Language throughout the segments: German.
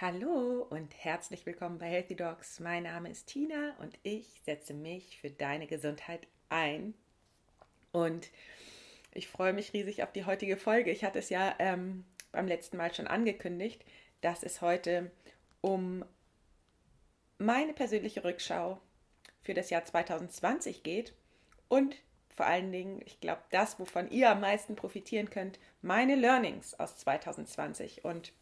Hallo und herzlich willkommen bei Healthy Dogs. Mein Name ist Tina und ich setze mich für deine Gesundheit ein. Und ich freue mich riesig auf die heutige Folge. Ich hatte es ja ähm, beim letzten Mal schon angekündigt, dass es heute um meine persönliche Rückschau für das Jahr 2020 geht und vor allen Dingen, ich glaube, das, wovon ihr am meisten profitieren könnt, meine Learnings aus 2020 und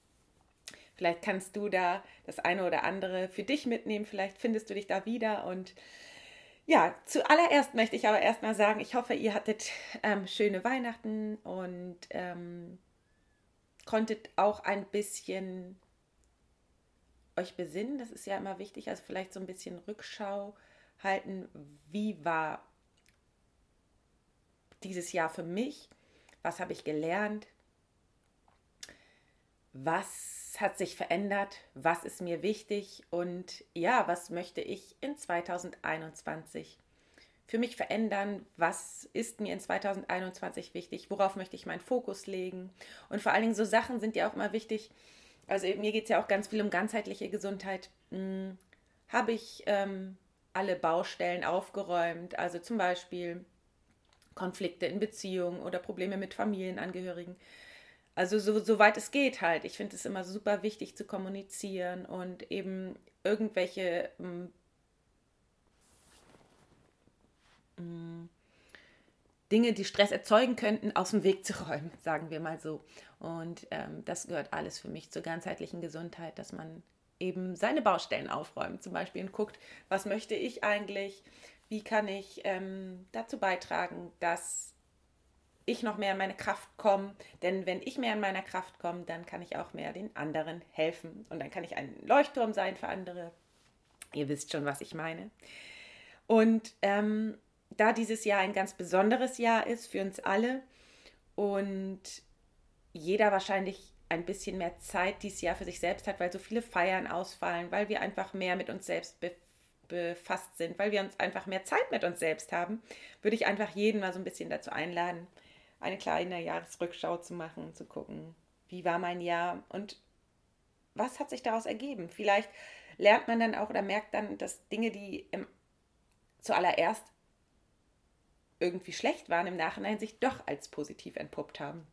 Vielleicht kannst du da das eine oder andere für dich mitnehmen. Vielleicht findest du dich da wieder. Und ja, zuallererst möchte ich aber erstmal sagen, ich hoffe, ihr hattet ähm, schöne Weihnachten und ähm, konntet auch ein bisschen euch besinnen. Das ist ja immer wichtig. Also vielleicht so ein bisschen Rückschau halten. Wie war dieses Jahr für mich? Was habe ich gelernt? Was hat sich verändert? Was ist mir wichtig? Und ja, was möchte ich in 2021 für mich verändern? Was ist mir in 2021 wichtig? Worauf möchte ich meinen Fokus legen? Und vor allen Dingen so Sachen sind ja auch immer wichtig. Also mir geht es ja auch ganz viel um ganzheitliche Gesundheit. Hm, Habe ich ähm, alle Baustellen aufgeräumt? Also zum Beispiel Konflikte in Beziehungen oder Probleme mit Familienangehörigen also so, soweit es geht halt. Ich finde es immer super wichtig zu kommunizieren und eben irgendwelche mm, Dinge, die Stress erzeugen könnten, aus dem Weg zu räumen, sagen wir mal so. Und ähm, das gehört alles für mich zur ganzheitlichen Gesundheit, dass man eben seine Baustellen aufräumt zum Beispiel und guckt, was möchte ich eigentlich, wie kann ich ähm, dazu beitragen, dass ich noch mehr in meine Kraft komme. Denn wenn ich mehr in meiner Kraft komme, dann kann ich auch mehr den anderen helfen. Und dann kann ich ein Leuchtturm sein für andere. Ihr wisst schon, was ich meine. Und ähm, da dieses Jahr ein ganz besonderes Jahr ist für uns alle und jeder wahrscheinlich ein bisschen mehr Zeit dieses Jahr für sich selbst hat, weil so viele Feiern ausfallen, weil wir einfach mehr mit uns selbst befasst sind, weil wir uns einfach mehr Zeit mit uns selbst haben, würde ich einfach jeden mal so ein bisschen dazu einladen, eine kleine Jahresrückschau zu machen, zu gucken, wie war mein Jahr und was hat sich daraus ergeben. Vielleicht lernt man dann auch oder merkt dann, dass Dinge, die im, zuallererst irgendwie schlecht waren, im Nachhinein sich doch als positiv entpuppt haben.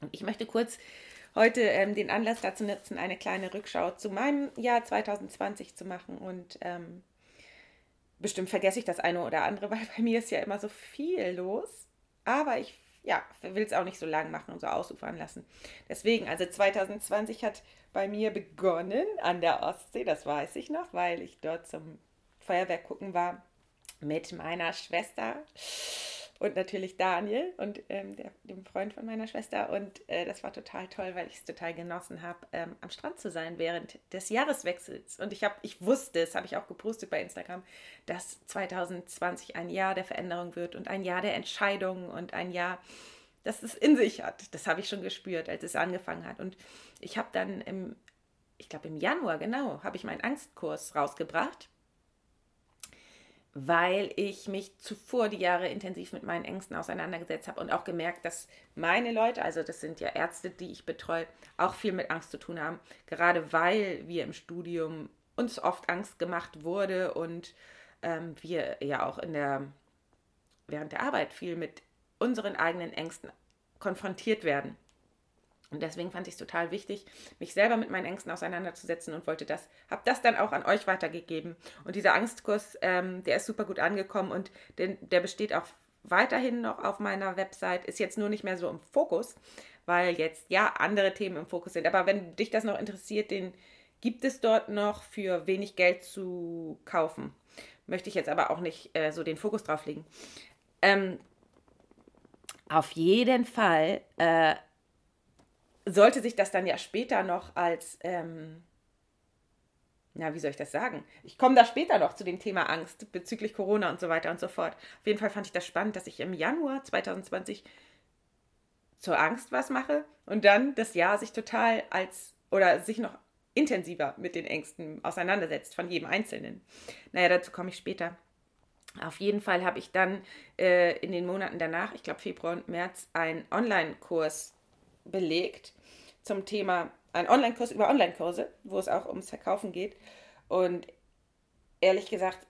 Und ich möchte kurz heute ähm, den Anlass dazu nutzen, eine kleine Rückschau zu meinem Jahr 2020 zu machen. Und ähm, bestimmt vergesse ich das eine oder andere, weil bei mir ist ja immer so viel los. Aber ich ja, will es auch nicht so lang machen und so ausufern lassen. Deswegen, also 2020 hat bei mir begonnen an der Ostsee, das weiß ich noch, weil ich dort zum Feuerwerk gucken war mit meiner Schwester und natürlich Daniel und ähm, der, dem Freund von meiner Schwester. Und äh, das war total toll, weil ich es total genossen habe, ähm, am Strand zu sein während des Jahreswechsels. Und ich habe, ich wusste, das habe ich auch gepostet bei Instagram, dass 2020 ein Jahr der Veränderung wird und ein Jahr der Entscheidungen und ein Jahr, das es in sich hat. Das habe ich schon gespürt, als es angefangen hat. Und ich habe dann im, ich glaube im Januar, genau, habe ich meinen Angstkurs rausgebracht weil ich mich zuvor die Jahre intensiv mit meinen Ängsten auseinandergesetzt habe und auch gemerkt, dass meine Leute, also das sind ja Ärzte, die ich betreue, auch viel mit Angst zu tun haben, gerade weil wir im Studium uns oft Angst gemacht wurde und ähm, wir ja auch in der während der Arbeit viel mit unseren eigenen Ängsten konfrontiert werden. Und deswegen fand ich es total wichtig, mich selber mit meinen Ängsten auseinanderzusetzen und wollte das, habe das dann auch an euch weitergegeben. Und dieser Angstkurs, ähm, der ist super gut angekommen und den, der besteht auch weiterhin noch auf meiner Website, ist jetzt nur nicht mehr so im Fokus, weil jetzt ja andere Themen im Fokus sind. Aber wenn dich das noch interessiert, den gibt es dort noch für wenig Geld zu kaufen. Möchte ich jetzt aber auch nicht äh, so den Fokus drauf legen. Ähm, auf jeden Fall äh, sollte sich das dann ja später noch als, ähm, na, wie soll ich das sagen? Ich komme da später noch zu dem Thema Angst bezüglich Corona und so weiter und so fort. Auf jeden Fall fand ich das spannend, dass ich im Januar 2020 zur Angst was mache und dann das Jahr sich total als oder sich noch intensiver mit den Ängsten auseinandersetzt von jedem Einzelnen. Naja, dazu komme ich später. Auf jeden Fall habe ich dann äh, in den Monaten danach, ich glaube Februar und März, einen Online-Kurs belegt zum Thema einen Online-Kurs über Online-Kurse, wo es auch ums Verkaufen geht. Und ehrlich gesagt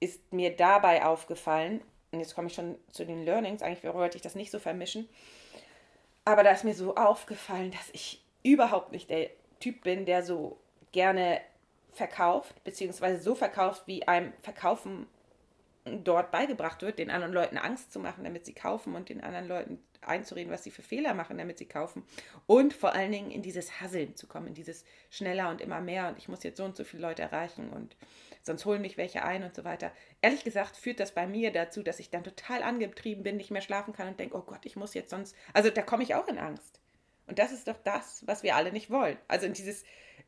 ist mir dabei aufgefallen, und jetzt komme ich schon zu den Learnings, eigentlich wollte ich das nicht so vermischen, aber da ist mir so aufgefallen, dass ich überhaupt nicht der Typ bin, der so gerne verkauft, beziehungsweise so verkauft, wie einem Verkaufen dort beigebracht wird, den anderen Leuten Angst zu machen, damit sie kaufen und den anderen Leuten einzureden, was sie für Fehler machen, damit sie kaufen. Und vor allen Dingen in dieses Hasseln zu kommen, in dieses schneller und immer mehr und ich muss jetzt so und so viele Leute erreichen und sonst holen mich welche ein und so weiter. Ehrlich gesagt führt das bei mir dazu, dass ich dann total angetrieben bin, nicht mehr schlafen kann und denke, oh Gott, ich muss jetzt sonst, also da komme ich auch in Angst. Und das ist doch das, was wir alle nicht wollen. Also in dieses,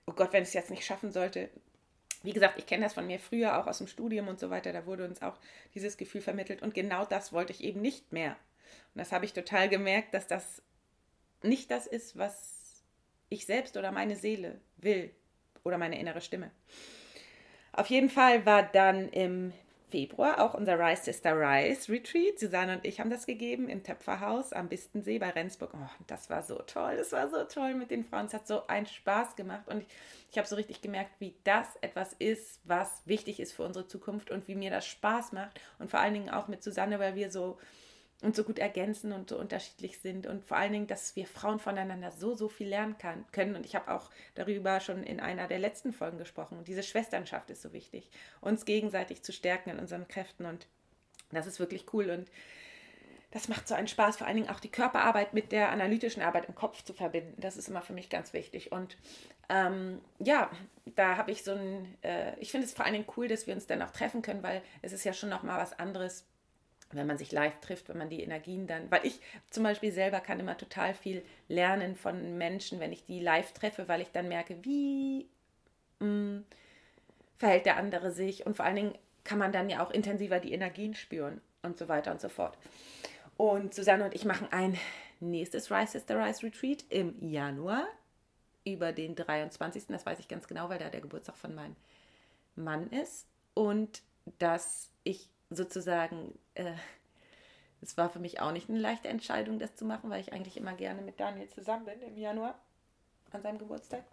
oh Gott, wenn ich es jetzt nicht schaffen sollte, wie gesagt, ich kenne das von mir früher auch aus dem Studium und so weiter, da wurde uns auch dieses Gefühl vermittelt und genau das wollte ich eben nicht mehr. Und das habe ich total gemerkt, dass das nicht das ist, was ich selbst oder meine Seele will oder meine innere Stimme. Auf jeden Fall war dann im Februar auch unser Rise Sister Rise Retreat. Susanne und ich haben das gegeben im Töpferhaus am Bistensee bei Rendsburg. Oh, das war so toll, das war so toll mit den Frauen. Es hat so einen Spaß gemacht und ich, ich habe so richtig gemerkt, wie das etwas ist, was wichtig ist für unsere Zukunft und wie mir das Spaß macht. Und vor allen Dingen auch mit Susanne, weil wir so und so gut ergänzen und so unterschiedlich sind und vor allen Dingen, dass wir Frauen voneinander so, so viel lernen kann, können. Und ich habe auch darüber schon in einer der letzten Folgen gesprochen. Und diese Schwesternschaft ist so wichtig, uns gegenseitig zu stärken in unseren Kräften und das ist wirklich cool und das macht so einen Spaß, vor allen Dingen auch die Körperarbeit mit der analytischen Arbeit im Kopf zu verbinden. Das ist immer für mich ganz wichtig. Und ähm, ja, da habe ich so ein, äh, ich finde es vor allen Dingen cool, dass wir uns dann auch treffen können, weil es ist ja schon noch mal was anderes, wenn man sich live trifft, wenn man die Energien dann, weil ich zum Beispiel selber kann immer total viel lernen von Menschen, wenn ich die live treffe, weil ich dann merke, wie mh, mm, verhält der andere sich und vor allen Dingen kann man dann ja auch intensiver die Energien spüren und so weiter und so fort. Und Susanne und ich machen ein nächstes Rise Sister Rise Retreat im Januar über den 23. Das weiß ich ganz genau, weil da der Geburtstag von meinem Mann ist. Und dass ich sozusagen, äh, es war für mich auch nicht eine leichte Entscheidung, das zu machen, weil ich eigentlich immer gerne mit Daniel zusammen bin im Januar an seinem Geburtstag.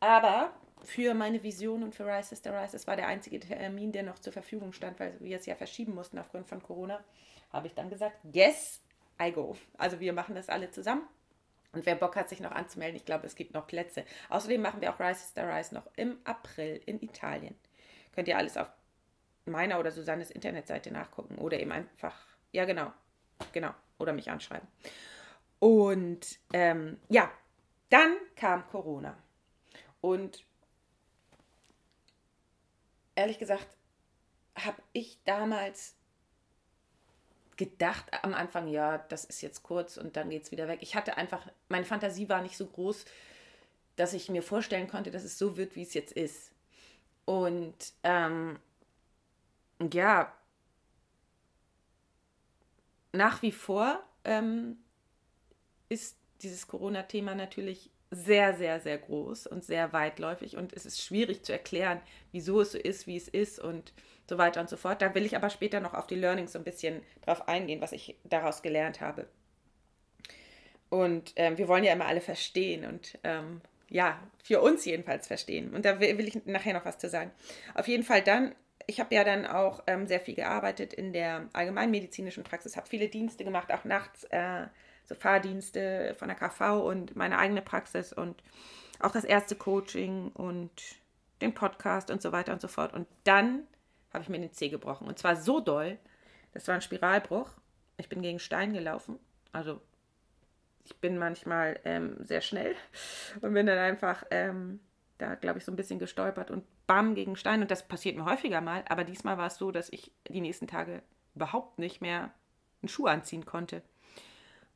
Aber für meine Vision und für Rise Sister Rise, das war der einzige Termin, der noch zur Verfügung stand, weil wir es ja verschieben mussten aufgrund von Corona, habe ich dann gesagt, yes, I go. Also wir machen das alle zusammen. Und wer Bock hat, sich noch anzumelden, ich glaube, es gibt noch Plätze. Außerdem machen wir auch Rise Sister Rise noch im April in Italien. Könnt ihr alles auf meiner oder Susannes Internetseite nachgucken oder eben einfach, ja genau, genau, oder mich anschreiben. Und ähm, ja, dann kam Corona. Und ehrlich gesagt, habe ich damals gedacht am Anfang, ja, das ist jetzt kurz und dann geht es wieder weg. Ich hatte einfach, meine Fantasie war nicht so groß, dass ich mir vorstellen konnte, dass es so wird, wie es jetzt ist. Und ähm, ja, nach wie vor ähm, ist dieses Corona-Thema natürlich sehr, sehr, sehr groß und sehr weitläufig und es ist schwierig zu erklären, wieso es so ist, wie es ist und so weiter und so fort. Da will ich aber später noch auf die Learnings so ein bisschen drauf eingehen, was ich daraus gelernt habe. Und ähm, wir wollen ja immer alle verstehen und ähm, ja, für uns jedenfalls verstehen. Und da will, will, ich nachher noch was zu sagen. Auf jeden Fall dann ich habe ja dann auch ähm, sehr viel gearbeitet in der allgemeinmedizinischen Praxis, habe viele Dienste gemacht, auch nachts äh, so Fahrdienste von der KV und meine eigene Praxis und auch das erste Coaching und den Podcast und so weiter und so fort. Und dann habe ich mir den Zeh gebrochen. Und zwar so doll, das war ein Spiralbruch. Ich bin gegen Stein gelaufen. Also ich bin manchmal ähm, sehr schnell und bin dann einfach ähm, da, glaube ich, so ein bisschen gestolpert und bam gegen Stein. Und das passiert mir häufiger mal. Aber diesmal war es so, dass ich die nächsten Tage überhaupt nicht mehr einen Schuh anziehen konnte.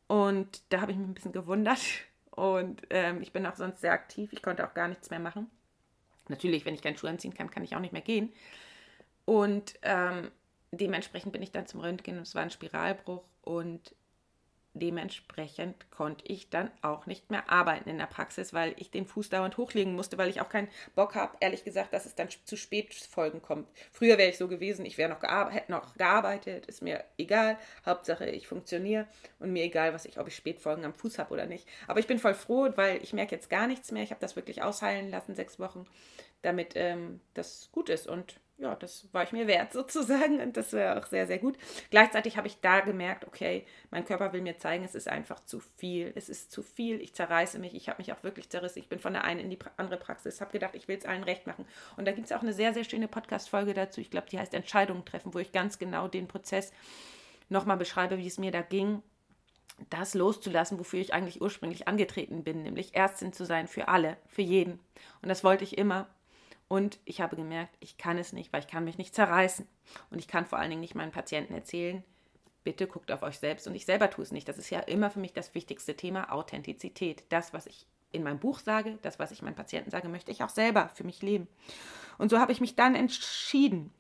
Und da habe ich mich ein bisschen gewundert. Und ähm, ich bin auch sonst sehr aktiv. Ich konnte auch gar nichts mehr machen. Natürlich, wenn ich keinen Schuh anziehen kann, kann ich auch nicht mehr gehen. Und ähm, dementsprechend bin ich dann zum Röntgen und es war ein Spiralbruch. Und dementsprechend konnte ich dann auch nicht mehr arbeiten in der Praxis, weil ich den Fuß dauernd hochlegen musste, weil ich auch keinen Bock habe, ehrlich gesagt, dass es dann zu spät Folgen kommt. Früher wäre ich so gewesen, ich wäre noch, hätte noch gearbeitet, ist mir egal, Hauptsache ich funktioniere und mir egal, was ich, ob ich Spätfolgen am Fuß habe oder nicht. Aber ich bin voll froh, weil ich merke jetzt gar nichts mehr. Ich habe das wirklich ausheilen lassen, sechs Wochen, damit ähm, das gut ist und ja, das war ich mir wert sozusagen und das wäre auch sehr, sehr gut. Gleichzeitig habe ich da gemerkt, okay, mein Körper will mir zeigen, es ist einfach zu viel. Es ist zu viel, ich zerreiße mich, ich habe mich auch wirklich zerrissen. Ich bin von der einen in die andere Praxis, habe gedacht, ich will es allen recht machen. Und da gibt es auch eine sehr, sehr schöne Podcast-Folge dazu, ich glaube, die heißt Entscheidungen treffen, wo ich ganz genau den Prozess nochmal beschreibe, wie es mir da ging das loszulassen, wofür ich eigentlich ursprünglich angetreten bin, nämlich Ärztin zu sein für alle, für jeden. Und das wollte ich immer. Und ich habe gemerkt, ich kann es nicht, weil ich kann mich nicht zerreißen. Und ich kann vor allen Dingen nicht meinen Patienten erzählen, bitte guckt auf euch selbst und ich selber tue es nicht. Das ist ja immer für mich das wichtigste Thema, Authentizität. Das, was ich in meinem Buch sage, das, was ich meinen Patienten sage, möchte ich auch selber für mich leben. Und so habe ich mich dann entschieden,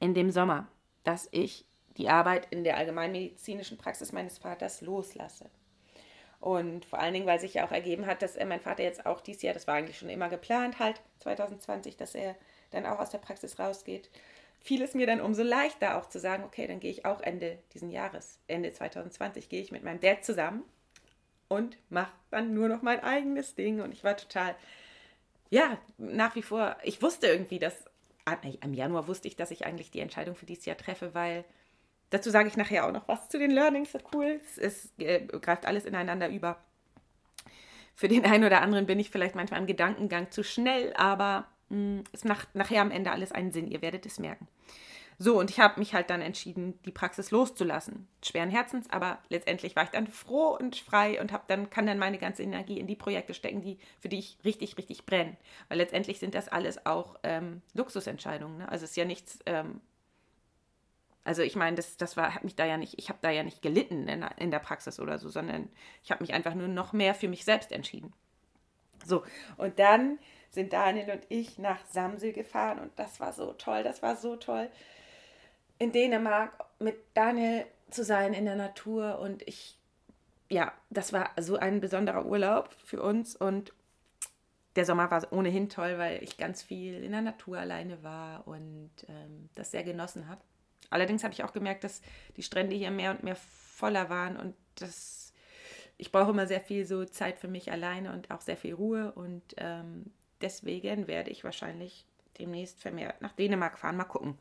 in dem Sommer, dass ich die Arbeit in der allgemeinmedizinischen Praxis meines Vaters loslasse. Und vor allen Dingen, weil sich ja auch ergeben hat, dass mein Vater jetzt auch dieses Jahr, das war eigentlich schon immer geplant, halt 2020, dass er dann auch aus der Praxis rausgeht, fiel es mir dann umso leichter auch zu sagen, okay, dann gehe ich auch Ende diesen Jahres, Ende 2020, gehe ich mit meinem Dad zusammen und mache dann nur noch mein eigenes Ding. Und ich war total, ja, nach wie vor, ich wusste irgendwie, dass, im Januar wusste ich, dass ich eigentlich die Entscheidung für dieses Jahr treffe, weil Dazu sage ich nachher auch noch was zu den Learnings. Das cool. Es, es äh, greift alles ineinander über. Für den einen oder anderen bin ich vielleicht manchmal im Gedankengang zu schnell, aber mh, mm, es macht nachher am Ende alles einen Sinn. Ihr werdet es merken. So, und ich habe mich halt dann entschieden, die Praxis loszulassen. Schweren Herzens, aber letztendlich war ich dann froh und frei und habe dann, kann dann meine ganze Energie in die Projekte stecken, die, für die ich richtig, richtig brenne. Weil letztendlich sind das alles auch ähm, Luxusentscheidungen. Ne? Also es ist ja nichts ähm, also ich meine, das, das war, hat mich da ja nicht, ich habe da ja nicht gelitten in, in der Praxis oder so, sondern ich habe mich einfach nur noch mehr für mich selbst entschieden. So, und dann sind Daniel und ich nach Samsel gefahren und das war so toll, das war so toll. In Dänemark mit Daniel zu sein in der Natur und ich, ja, das war so ein besonderer Urlaub für uns und der Sommer war ohnehin toll, weil ich ganz viel in der Natur alleine war und ähm, das sehr genossen habe. Allerdings habe ich auch gemerkt, dass die Strände hier mehr und mehr voller waren und das, ich brauche immer sehr viel so Zeit für mich alleine und auch sehr viel Ruhe und ähm, deswegen werde ich wahrscheinlich demnächst vermehrt nach Dänemark fahren. Mal gucken.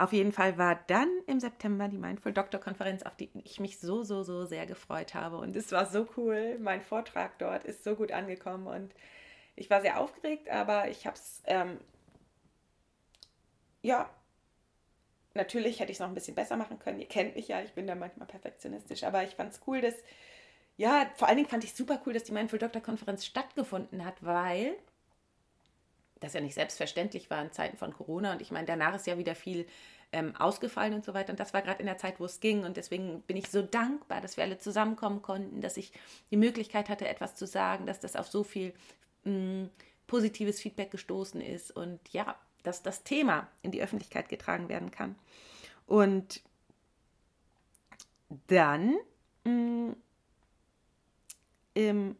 Auf jeden Fall war dann im September die Mindful Doctor Konferenz, auf die ich mich so, so, so sehr gefreut habe. Und es war so cool. Mein Vortrag dort ist so gut angekommen und ich war sehr aufgeregt, aber ich habe es ähm, ja Natürlich hätte ich es noch ein bisschen besser machen können. Ihr kennt mich ja, ich bin da manchmal perfektionistisch, aber ich fand es cool, dass, ja, vor allen Dingen fand ich super cool, dass die Mindful Doctor Konferenz stattgefunden hat, weil das ja nicht selbstverständlich war in Zeiten von Corona. Und ich meine, danach ist ja wieder viel ähm, ausgefallen und so weiter. Und das war gerade in der Zeit, wo es ging. Und deswegen bin ich so dankbar, dass wir alle zusammenkommen konnten, dass ich die Möglichkeit hatte, etwas zu sagen, dass das auf so viel mh, mm, positives Feedback gestoßen ist. Und ja, dass das Thema in die Öffentlichkeit getragen werden kann. Und dann mh, mm, im,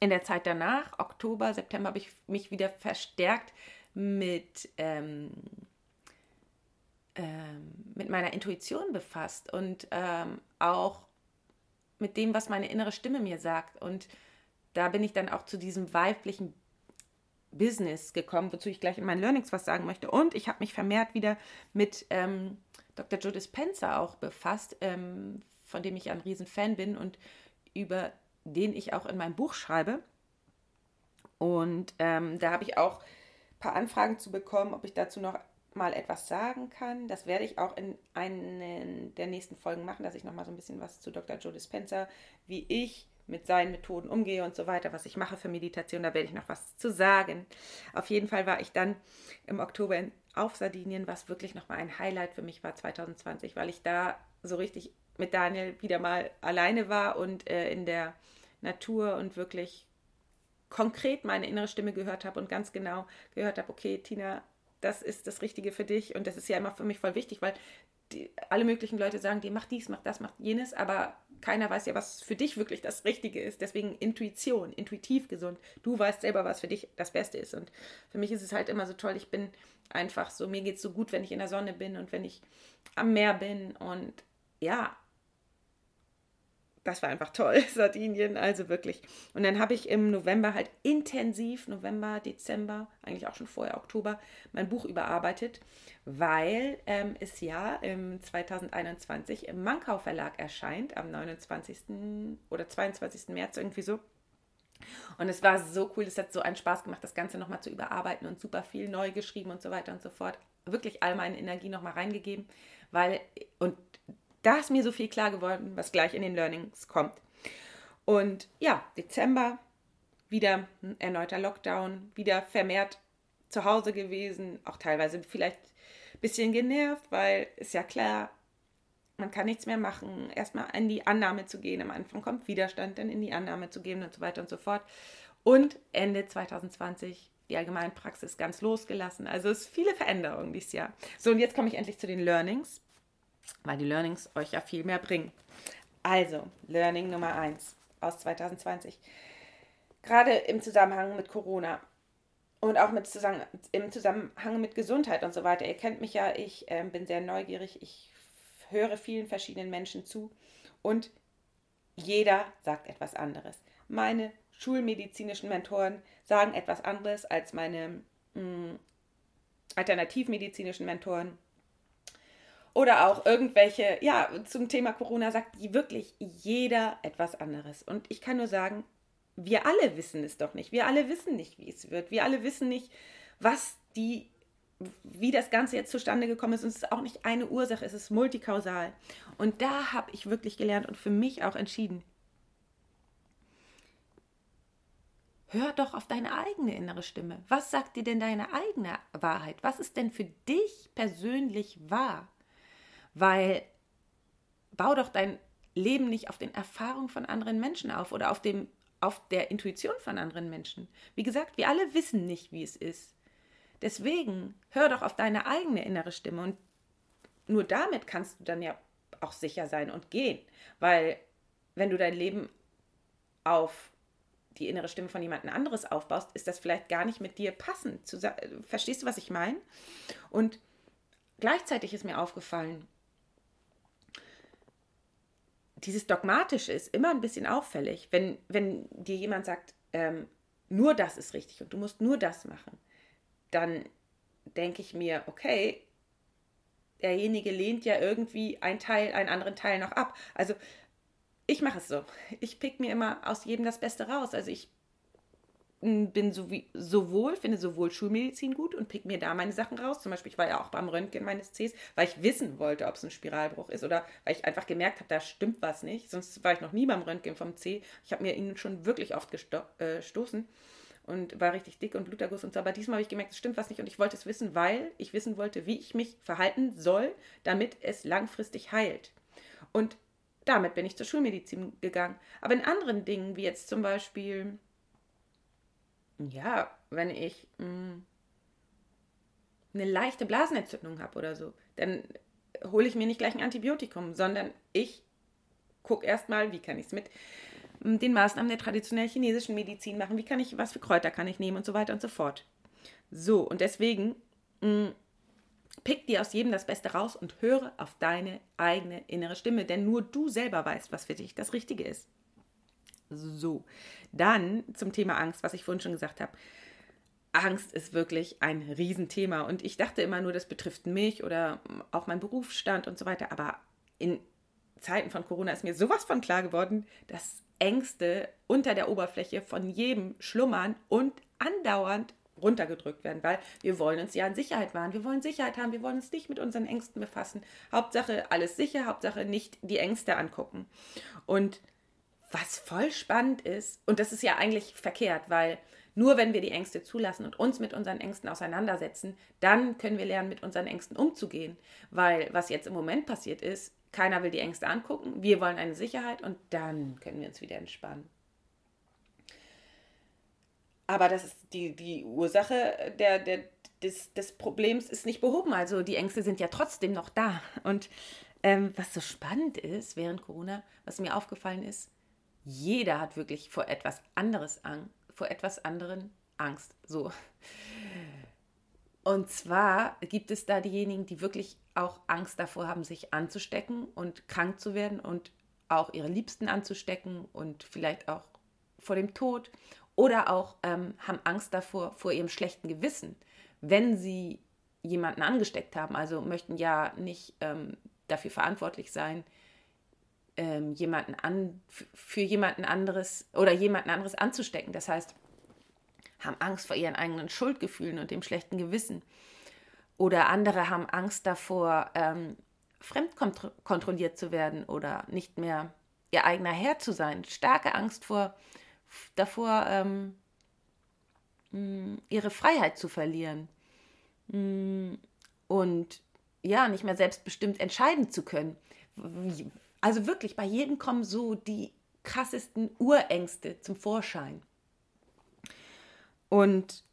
in der Zeit danach, Oktober, September, habe ich mich wieder verstärkt mit, ähm, ähm, mit meiner Intuition befasst und ähm, auch mit dem, was meine innere Stimme mir sagt. Und da bin ich dann auch zu diesem weiblichen Business gekommen, wozu ich gleich in meinen Learnings was sagen möchte. Und ich habe mich vermehrt wieder mit ähm, Dr. Joe Dispenza auch befasst, ähm, von dem ich ein Riesenfan bin und über den ich auch in meinem Buch schreibe. Und ähm, da habe ich auch ein paar Anfragen zu bekommen, ob ich dazu noch mal etwas sagen kann. Das werde ich auch in einen der nächsten Folgen machen, dass ich noch mal so ein bisschen was zu Dr. Joe Dispenza, wie ich mit seinen Methoden umgehe und so weiter, was ich mache für Meditation, da werde ich noch was zu sagen. Auf jeden Fall war ich dann im Oktober in, auf Sardinien, was wirklich nochmal ein Highlight für mich war 2020, weil ich da so richtig mit Daniel wieder mal alleine war und äh, in der Natur und wirklich konkret meine innere Stimme gehört habe und ganz genau gehört habe, okay, Tina, das ist das Richtige für dich und das ist ja immer für mich voll wichtig, weil die, alle möglichen Leute sagen dir, mach dies, mach das, mach jenes, aber keiner weiß ja, was für dich wirklich das Richtige ist. Deswegen Intuition, intuitiv gesund. Du weißt selber, was für dich das Beste ist. Und für mich ist es halt immer so toll, ich bin einfach so, mir geht es so gut, wenn ich in der Sonne bin und wenn ich am Meer bin. Und ja, das war einfach toll, Sardinien, also wirklich. Und dann habe ich im November halt intensiv, November, Dezember, eigentlich auch schon vorher, Oktober, mein Buch überarbeitet, weil ähm, es ja im 2021 im Mankau Verlag erscheint, am 29. oder 22. März irgendwie so. Und es war so cool, es hat so einen Spaß gemacht, das Ganze nochmal zu überarbeiten und super viel neu geschrieben und so weiter und so fort. Wirklich all meine Energie nochmal reingegeben, weil, und da ist mir so viel klar geworden, was gleich in den Learnings kommt. Und ja, Dezember, wieder ein erneuter Lockdown, wieder vermehrt zu Hause gewesen, auch teilweise vielleicht ein bisschen genervt, weil ist ja klar, man kann nichts mehr machen. Erstmal in die Annahme zu gehen. Am Anfang kommt Widerstand, dann in die Annahme zu gehen und so weiter und so fort. Und Ende 2020 die Allgemeinpraxis ganz losgelassen. Also es viele Veränderungen dieses Jahr. So, und jetzt komme ich endlich zu den Learnings weil die Learnings euch ja viel mehr bringen. Also, Learning Nummer 1 aus 2020. Gerade im Zusammenhang mit Corona und auch mit zusammen, im Zusammenhang mit Gesundheit und so weiter. Ihr kennt mich ja, ich äh, bin sehr neugierig, ich höre vielen verschiedenen Menschen zu und jeder sagt etwas anderes. Meine schulmedizinischen Mentoren sagen etwas anderes als meine mh, mm, alternativmedizinischen Mentoren oder auch irgendwelche, ja, zum Thema Corona sagt wirklich jeder etwas anderes. Und ich kann nur sagen, wir alle wissen es doch nicht. Wir alle wissen nicht, wie es wird. Wir alle wissen nicht, was die, wie das Ganze jetzt zustande gekommen ist. Und es ist auch nicht eine Ursache, es ist multikausal. Und da habe ich wirklich gelernt und für mich auch entschieden. Hör doch auf deine eigene innere Stimme. Was sagt dir denn deine eigene Wahrheit? Was ist denn für dich persönlich wahr? Weil bau doch dein Leben nicht auf den Erfahrungen von anderen Menschen auf oder auf, dem, auf der Intuition von anderen Menschen. Wie gesagt, wir alle wissen nicht, wie es ist. Deswegen hör doch auf deine eigene innere Stimme und nur damit kannst du dann ja auch sicher sein und gehen. Weil wenn du dein Leben auf die innere Stimme von jemand anderes aufbaust, ist das vielleicht gar nicht mit dir passend. Verstehst du, was ich meine? Und gleichzeitig ist mir aufgefallen, dieses Dogmatische ist immer ein bisschen auffällig, wenn, wenn dir jemand sagt, ähm, nur das ist richtig und du musst nur das machen, dann denke ich mir, okay, derjenige lehnt ja irgendwie ein Teil, einen anderen Teil noch ab. Also ich mache es so. Ich pick mir immer aus jedem das Beste raus. Also ich bin sowohl, finde sowohl Schulmedizin gut und pick mir da meine Sachen raus. Zum Beispiel, ich war ja auch beim Röntgen meines Cs, weil ich wissen wollte, ob es ein Spiralbruch ist oder weil ich einfach gemerkt habe, da stimmt was nicht. Sonst war ich noch nie beim Röntgen vom C. Ich habe mir ihn schon wirklich oft gestoßen äh, und war richtig dick und Bluterguss und so. Aber diesmal habe ich gemerkt, es stimmt was nicht und ich wollte es wissen, weil ich wissen wollte, wie ich mich verhalten soll, damit es langfristig heilt. Und damit bin ich zur Schulmedizin gegangen. Aber in anderen Dingen, wie jetzt zum Beispiel ja, wenn ich mh, mm, eine leichte Blasenentzündung habe oder so, dann hole ich mir nicht gleich ein Antibiotikum, sondern ich gucke erstmal, wie kann ich es mit mm, den Maßnahmen der traditionellen chinesischen Medizin machen, wie kann ich, was für Kräuter kann ich nehmen und so weiter und so fort. So, und deswegen mh, mm, pick dir aus jedem das Beste raus und höre auf deine eigene innere Stimme, denn nur du selber weißt, was für dich das Richtige ist. So, dann zum Thema Angst, was ich vorhin schon gesagt habe. Angst ist wirklich ein Riesenthema und ich dachte immer nur, das betrifft mich oder auch meinen Berufsstand und so weiter, aber in Zeiten von Corona ist mir sowas von klar geworden, dass Ängste unter der Oberfläche von jedem schlummern und andauernd runtergedrückt werden, weil wir wollen uns ja in Sicherheit wahren. Wir wollen Sicherheit haben, wir wollen uns nicht mit unseren Ängsten befassen. Hauptsache alles sicher, Hauptsache nicht die Ängste angucken. Und was voll spannend ist, und das ist ja eigentlich verkehrt, weil nur wenn wir die Ängste zulassen und uns mit unseren Ängsten auseinandersetzen, dann können wir lernen, mit unseren Ängsten umzugehen. Weil was jetzt im Moment passiert ist, keiner will die Ängste angucken, wir wollen eine Sicherheit und dann können wir uns wieder entspannen. Aber das ist die, die Ursache der, der, des, des Problems ist nicht behoben. Also die Ängste sind ja trotzdem noch da. Und ähm, was so spannend ist während Corona, was mir aufgefallen ist, jeder hat wirklich vor etwas anderes Angst, vor etwas anderen Angst. So. Und zwar gibt es da diejenigen, die wirklich auch Angst davor haben, sich anzustecken und krank zu werden und auch ihre Liebsten anzustecken und vielleicht auch vor dem Tod oder auch ähm, haben Angst davor, vor ihrem schlechten Gewissen, wenn sie jemanden angesteckt haben. Also möchten ja nicht ähm, dafür verantwortlich sein, ähm, jemanden an, für jemanden anderes oder jemanden anderes anzustecken. Das heißt, haben Angst vor ihren eigenen Schuldgefühlen und dem schlechten Gewissen. Oder andere haben Angst davor, ähm, fremdkontrolliert zu werden oder nicht mehr ihr eigener Herr zu sein. Starke Angst vor, davor, ähm, ihre Freiheit zu verlieren. Und ja, nicht mehr selbstbestimmt entscheiden zu können. Also wirklich, bei jedem kommen so die krassesten Urängste zum Vorschein. Und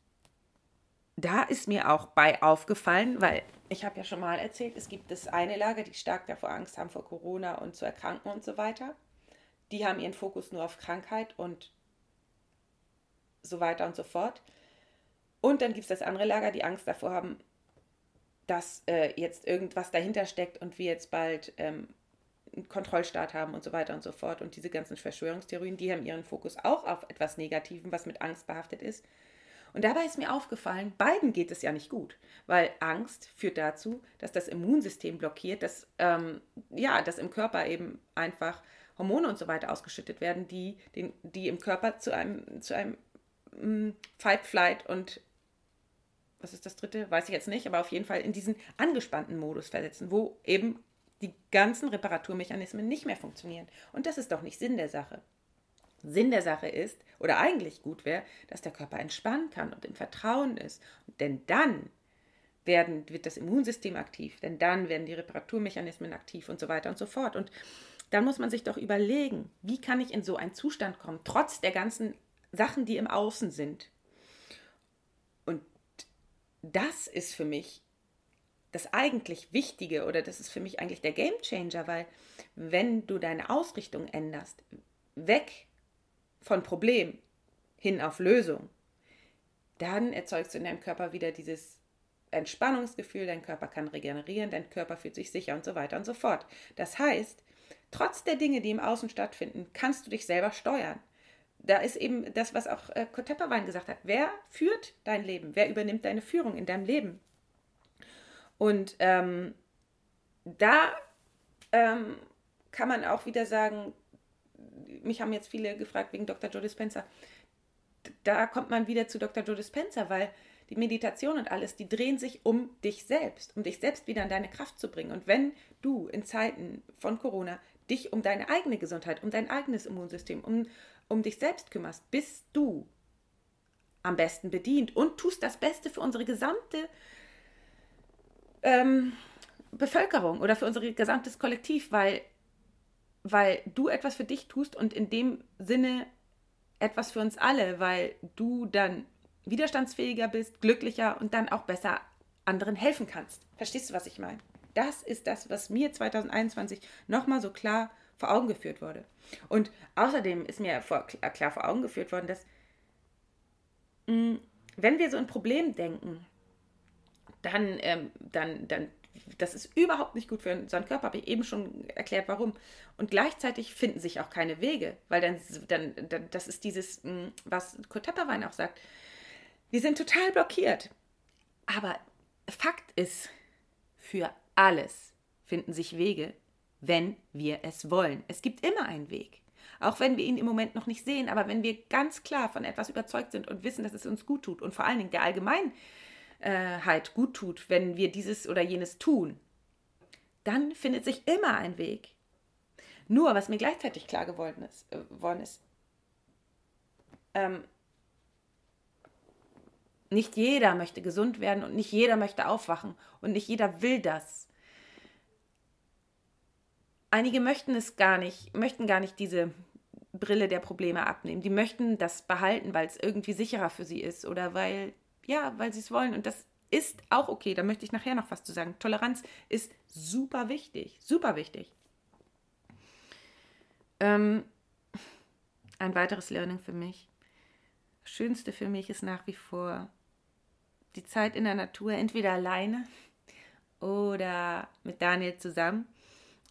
da ist mir auch bei aufgefallen, weil ich habe ja schon mal erzählt, es gibt das eine Lager, die stark davor Angst haben vor Corona und zu erkranken und so weiter. Die haben ihren Fokus nur auf Krankheit und so weiter und so fort. Und dann gibt es das andere Lager, die Angst davor haben, dass äh, jetzt irgendwas dahinter steckt und wir jetzt bald ähm, Kontrollstaat haben und so weiter und so fort. Und diese ganzen Verschwörungstheorien, die haben ihren Fokus auch auf etwas Negativem, was mit Angst behaftet ist. Und dabei ist mir aufgefallen, beiden geht es ja nicht gut, weil Angst führt dazu, dass das Immunsystem blockiert, dass, ähm, ja, dass im Körper eben einfach Hormone und so weiter ausgeschüttet werden, die, den, die im Körper zu einem, zu einem mm, Fight, Flight und was ist das dritte? Weiß ich jetzt nicht, aber auf jeden Fall in diesen angespannten Modus versetzen, wo eben die ganzen Reparaturmechanismen nicht mehr funktionieren. Und das ist doch nicht Sinn der Sache. Sinn der Sache ist, oder eigentlich gut wäre, dass der Körper entspannen kann und im Vertrauen ist. Denn dann werden, wird das Immunsystem aktiv, denn dann werden die Reparaturmechanismen aktiv und so weiter und so fort. Und dann muss man sich doch überlegen, wie kann ich in so einen Zustand kommen, trotz der ganzen Sachen, die im Außen sind. Und das ist für mich das eigentlich Wichtige oder das ist für mich eigentlich der Game Changer, weil wenn du deine Ausrichtung änderst, weg von Problem hin auf Lösung, dann erzeugst du in deinem Körper wieder dieses Entspannungsgefühl, dein Körper kann regenerieren, dein Körper fühlt sich sicher und so weiter und so fort. Das heißt, trotz der Dinge, die im Außen stattfinden, kannst du dich selber steuern da ist eben das, was auch äh, Kurt Tepperwein gesagt hat. Wer führt dein Leben? Wer übernimmt deine Führung in deinem Leben? Und ähm, da ähm, kann man auch wieder sagen, mich haben jetzt viele gefragt wegen Dr. Joe Dispenza. Da kommt man wieder zu Dr. Joe Dispenza, weil die Meditation und alles, die drehen sich um dich selbst, um dich selbst wieder in deine Kraft zu bringen. Und wenn du in Zeiten von Corona dich um deine eigene Gesundheit, um dein eigenes Immunsystem, um, um dich selbst kümmerst, bist du am besten bedient und tust das Beste für unsere gesamte ähm, Bevölkerung oder für unser gesamtes Kollektiv, weil, weil du etwas für dich tust und in dem Sinne etwas für uns alle, weil du dann widerstandsfähiger bist, glücklicher und dann auch besser anderen helfen kannst. Verstehst du, was ich meine? Das ist das, was mir 2021 nochmal so klar vor Augen geführt wurde. Und außerdem ist mir vor, klar vor Augen geführt worden, dass mh, mm, wenn wir so ein Problem denken, dann, ähm, dann, dann, das ist überhaupt nicht gut für unseren Körper, habe ich eben schon erklärt, warum. Und gleichzeitig finden sich auch keine Wege, weil dann, dann, dann das ist dieses, mm, was Kurt Tepperwein auch sagt, wir sind total blockiert. Aber Fakt ist, für alles finden sich Wege, wenn wir es wollen. Es gibt immer einen Weg. Auch wenn wir ihn im Moment noch nicht sehen, aber wenn wir ganz klar von etwas überzeugt sind und wissen, dass es uns gut tut und vor allen Dingen der Allgemeinheit gut tut, wenn wir dieses oder jenes tun, dann findet sich immer ein Weg. Nur, was mir gleichzeitig klar geworden ist, äh, ist ähm, nicht jeder möchte gesund werden und nicht jeder möchte aufwachen und nicht jeder will das einige möchten es gar nicht, möchten gar nicht diese Brille der Probleme abnehmen. Die möchten das behalten, weil es irgendwie sicherer für sie ist oder weil, ja, weil sie es wollen. Und das ist auch okay. Da möchte ich nachher noch was zu sagen. Toleranz ist super wichtig. Super wichtig. Ähm, ein weiteres Learning für mich. Das Schönste für mich ist nach wie vor die Zeit in der Natur, entweder alleine oder mit Daniel zusammen.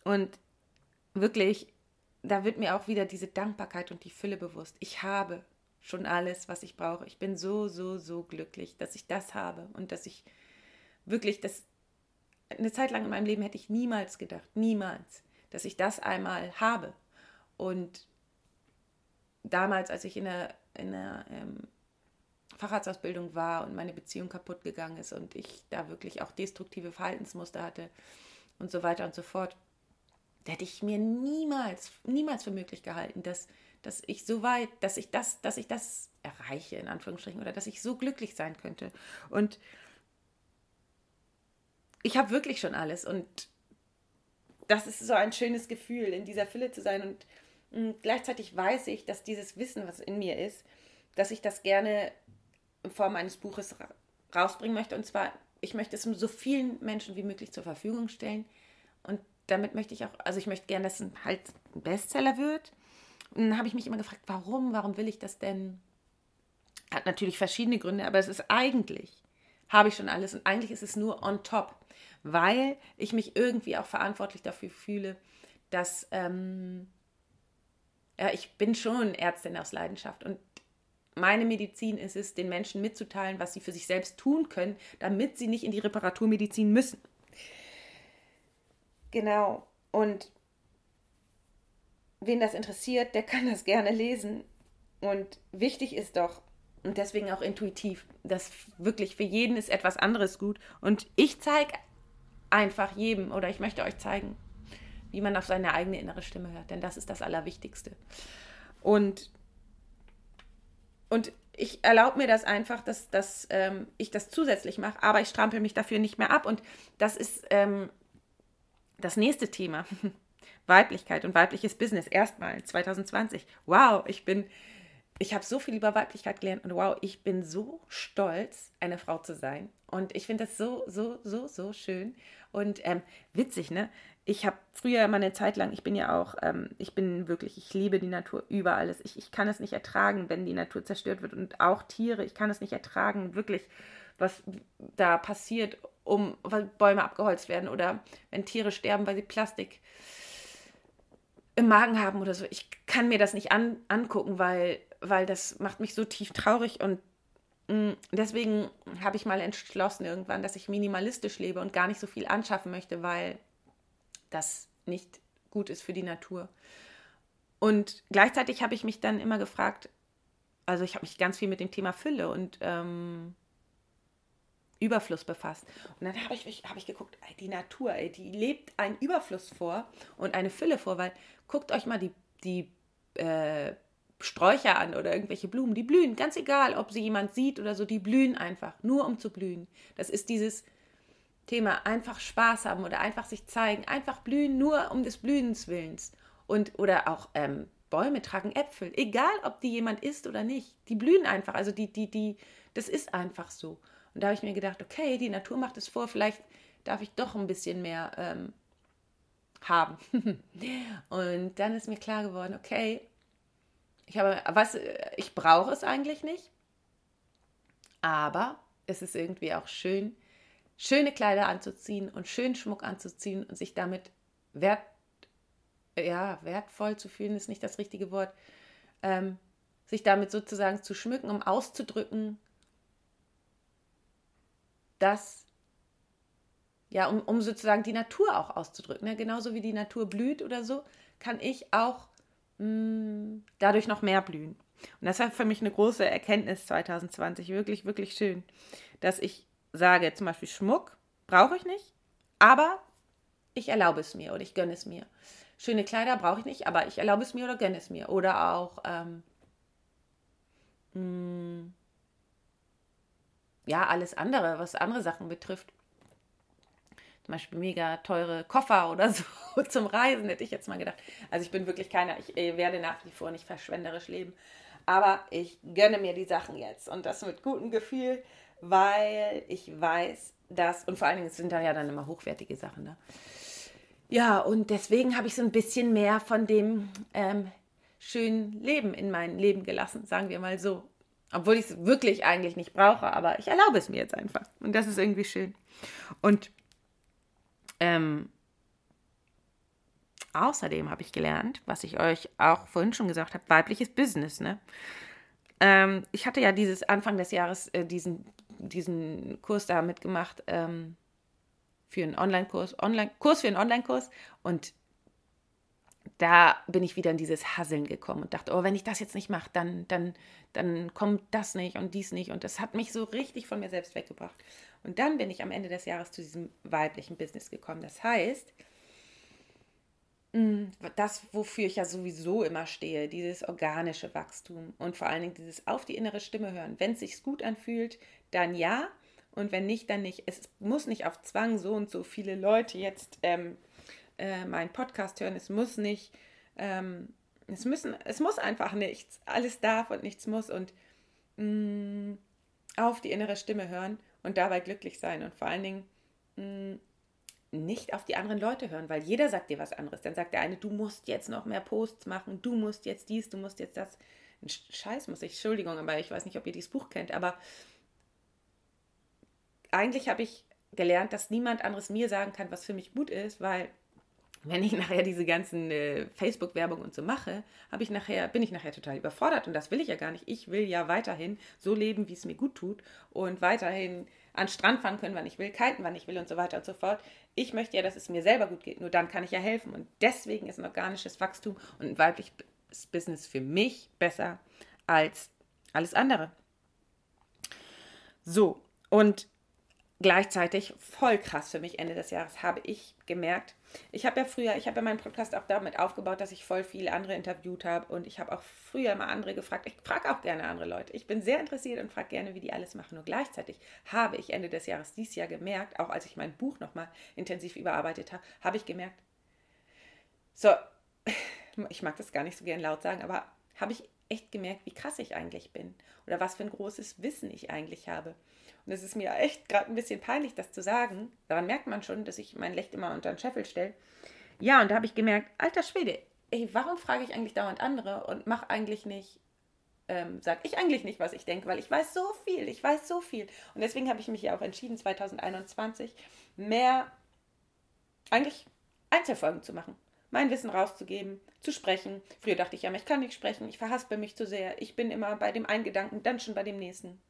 Und wirklich, da wird mir auch wieder diese Dankbarkeit und die Fülle bewusst. Ich habe schon alles, was ich brauche. Ich bin so, so, so glücklich, dass ich das habe und dass ich wirklich das eine Zeit lang in meinem Leben hätte ich niemals gedacht, niemals, dass ich das einmal habe. Und damals, als ich in der, in der ähm, Facharztausbildung war und meine Beziehung kaputt gegangen ist und ich da wirklich auch destruktive Verhaltensmuster hatte und so weiter und so fort, da hätte ich mir niemals, niemals für möglich gehalten, dass, dass ich so weit, dass ich das, dass ich das erreiche, in Anführungsstrichen, oder dass ich so glücklich sein könnte. Und ich habe wirklich schon alles und das ist so ein schönes Gefühl, in dieser Fülle zu sein und, und gleichzeitig weiß ich, dass dieses Wissen, was in mir ist, dass ich das gerne in Form eines Buches rausbringen möchte. Und zwar, ich möchte es so vielen Menschen wie möglich zur Verfügung stellen. Und damit möchte ich auch, also ich möchte gerne, dass es halt ein Bestseller wird. Und dann habe ich mich immer gefragt, warum, warum will ich das denn? Hat natürlich verschiedene Gründe, aber es ist eigentlich, habe ich schon alles und eigentlich ist es nur on top, weil ich mich irgendwie auch verantwortlich dafür fühle, dass ähm, ja, ich bin schon Ärztin aus Leidenschaft und meine Medizin ist es, den Menschen mitzuteilen, was sie für sich selbst tun können, damit sie nicht in die Reparaturmedizin müssen. Genau. Und wen das interessiert, der kann das gerne lesen. Und wichtig ist doch, und deswegen auch intuitiv, dass wirklich für jeden ist etwas anderes gut. Und ich zeige einfach jedem oder ich möchte euch zeigen, wie man auf seine eigene innere Stimme hört, denn das ist das Allerwichtigste. Und und ich erlaube mir das einfach, dass, dass ähm, ich das zusätzlich mache, aber ich strampel mich dafür nicht mehr ab. Und das ist ähm, das nächste Thema. Weiblichkeit und weibliches Business. Erstmal 2020. Wow, ich bin, ich habe so viel über Weiblichkeit gelernt und wow, ich bin so stolz, eine Frau zu sein. Und ich finde das so, so, so, so schön. Und ähm, witzig, ne? ich habe früher mal eine Zeit lang, ich bin ja auch, ähm, ich bin wirklich, ich liebe die Natur über alles. Ich, ich kann es nicht ertragen, wenn die Natur zerstört wird und auch Tiere, ich kann es nicht ertragen, wirklich, was da passiert, um, weil Bäume abgeholzt werden oder wenn Tiere sterben, weil sie Plastik im Magen haben oder so. Ich kann mir das nicht an, angucken, weil, weil das macht mich so tief traurig und mh, mm, deswegen habe ich mal entschlossen irgendwann, dass ich minimalistisch lebe und gar nicht so viel anschaffen möchte, weil das nicht gut ist für die Natur. Und gleichzeitig habe ich mich dann immer gefragt, also ich habe mich ganz viel mit dem Thema Fülle und ähm, Überfluss befasst. Und dann habe ich, hab ich geguckt, die Natur, ey, die lebt einen Überfluss vor und eine Fülle vor, weil guckt euch mal die, die äh, Sträucher an oder irgendwelche Blumen, die blühen, ganz egal, ob sie jemand sieht oder so, die blühen einfach, nur um zu blühen. Das ist dieses Thema einfach Spaß haben oder einfach sich zeigen, einfach blühen nur um des Blühens Willens. Und, oder auch ähm, Bäume tragen Äpfel, egal ob die jemand isst oder nicht. Die blühen einfach, also die, die, die, das ist einfach so. Und da habe ich mir gedacht, okay, die Natur macht es vor, vielleicht darf ich doch ein bisschen mehr ähm, haben. und dann ist mir klar geworden, okay, ich habe, was, ich brauche es eigentlich nicht, aber es ist irgendwie auch schön, schöne Kleider anzuziehen und schönen Schmuck anzuziehen und sich damit wert, ja, wertvoll zu fühlen, ist nicht das richtige Wort, ähm, sich damit sozusagen zu schmücken, um auszudrücken, dass, ja, um, um sozusagen die Natur auch auszudrücken. Ne? Genauso wie die Natur blüht oder so, kann ich auch mh, mm, dadurch noch mehr blühen. Und das war für mich eine große Erkenntnis 2020, wirklich, wirklich schön, dass ich sage zum Beispiel Schmuck brauche ich nicht, aber ich erlaube es mir oder ich gönne es mir. Schöne Kleider brauche ich nicht, aber ich erlaube es mir oder gönne es mir. Oder auch, ähm, mh, mm, ja, alles andere, was andere Sachen betrifft. Zum Beispiel mega teure Koffer oder so zum Reisen, hätte ich jetzt mal gedacht. Also ich bin wirklich keiner, ich werde nach wie vor nicht verschwenderisch leben. aber ich gönne mir die Sachen jetzt und das mit gutem Gefühl, weil ich weiß, dass, und vor allen Dingen sind da ja dann immer hochwertige Sachen, ne? Ja, und deswegen habe ich so ein bisschen mehr von dem ähm, schönen Leben in mein Leben gelassen, sagen wir mal so. Obwohl ich es wirklich eigentlich nicht brauche, aber ich erlaube es mir jetzt einfach. Und das ist irgendwie schön. Und ähm, außerdem habe ich gelernt, was ich euch auch vorhin schon gesagt habe, weibliches Business. Ne? Ähm, ich hatte ja dieses Anfang des Jahres äh, diesen, diesen Kurs da mitgemacht ähm, für einen Online-Kurs, Online Kurs für einen Online-Kurs und da bin ich wieder in dieses Hasseln gekommen und dachte, oh, wenn ich das jetzt nicht mache, dann, dann, dann kommt das nicht und dies nicht. Und das hat mich so richtig von mir selbst weggebracht. Und dann bin ich am Ende des Jahres zu diesem weiblichen Business gekommen. Das heißt, mm, das, wofür ich ja sowieso immer stehe, dieses organische Wachstum und vor allen Dingen dieses auf die innere Stimme hören. Wenn es sich gut anfühlt, dann ja. Und wenn nicht, dann nicht. Es muss nicht auf Zwang so und so viele Leute jetzt ähm, äh, meinen Podcast hören. Es muss nicht, ähm, es müssen, es muss einfach nichts. Alles darf und nichts muss. Und mh, mm, auf die innere Stimme hören und dabei glücklich sein. Und vor allen Dingen mm, nicht auf die anderen Leute hören, weil jeder sagt dir was anderes. Dann sagt der eine, du musst jetzt noch mehr Posts machen, du musst jetzt dies, du musst jetzt das. Ein Scheiß muss ich, Entschuldigung, aber ich weiß nicht, ob ihr dieses Buch kennt, aber eigentlich habe ich gelernt, dass niemand anderes mir sagen kann, was für mich gut ist, weil wenn ich nachher diese ganzen äh, Facebook-Werbung und so mache, habe ich nachher, bin ich nachher total überfordert und das will ich ja gar nicht. Ich will ja weiterhin so leben, wie es mir gut tut und weiterhin an Strand fahren können, wann ich will, kiten, wann ich will und so weiter und so fort. Ich möchte ja, dass es mir selber gut geht. Nur dann kann ich ja helfen. Und deswegen ist ein organisches Wachstum und ein weibliches Business für mich besser als alles andere. So, und gleichzeitig voll krass für mich Ende des Jahres habe ich gemerkt. Ich habe ja früher, ich habe ja meinen Podcast auch damit aufgebaut, dass ich voll viele andere interviewt habe und ich habe auch früher immer andere gefragt. Ich frage auch gerne andere Leute. Ich bin sehr interessiert und frage gerne, wie die alles machen. Nur gleichzeitig habe ich Ende des Jahres dieses Jahr gemerkt, auch als ich mein Buch nochmal intensiv überarbeitet habe, habe ich gemerkt, so, ich mag das gar nicht so gern laut sagen, aber habe ich echt gemerkt, wie krass ich eigentlich bin oder was für ein großes Wissen ich eigentlich habe. Und es ist mir echt gerade ein bisschen peinlich, das zu sagen. Daran merkt man schon, dass ich mein Licht immer unter den Scheffel stelle. Ja, und da habe ich gemerkt, alter Schwede, ey, warum frage ich eigentlich dauernd andere und mache eigentlich nicht, ähm, sage ich eigentlich nicht, was ich denke, weil ich weiß so viel, ich weiß so viel. Und deswegen habe ich mich ja auch entschieden, 2021 mehr eigentlich Einzelfolgen zu machen mein Wissen rauszugeben, zu sprechen. Früher dachte ich ja, ich kann nicht sprechen, ich verhaspel mich zu sehr, ich bin immer bei dem einen Gedanken, dann schon bei dem nächsten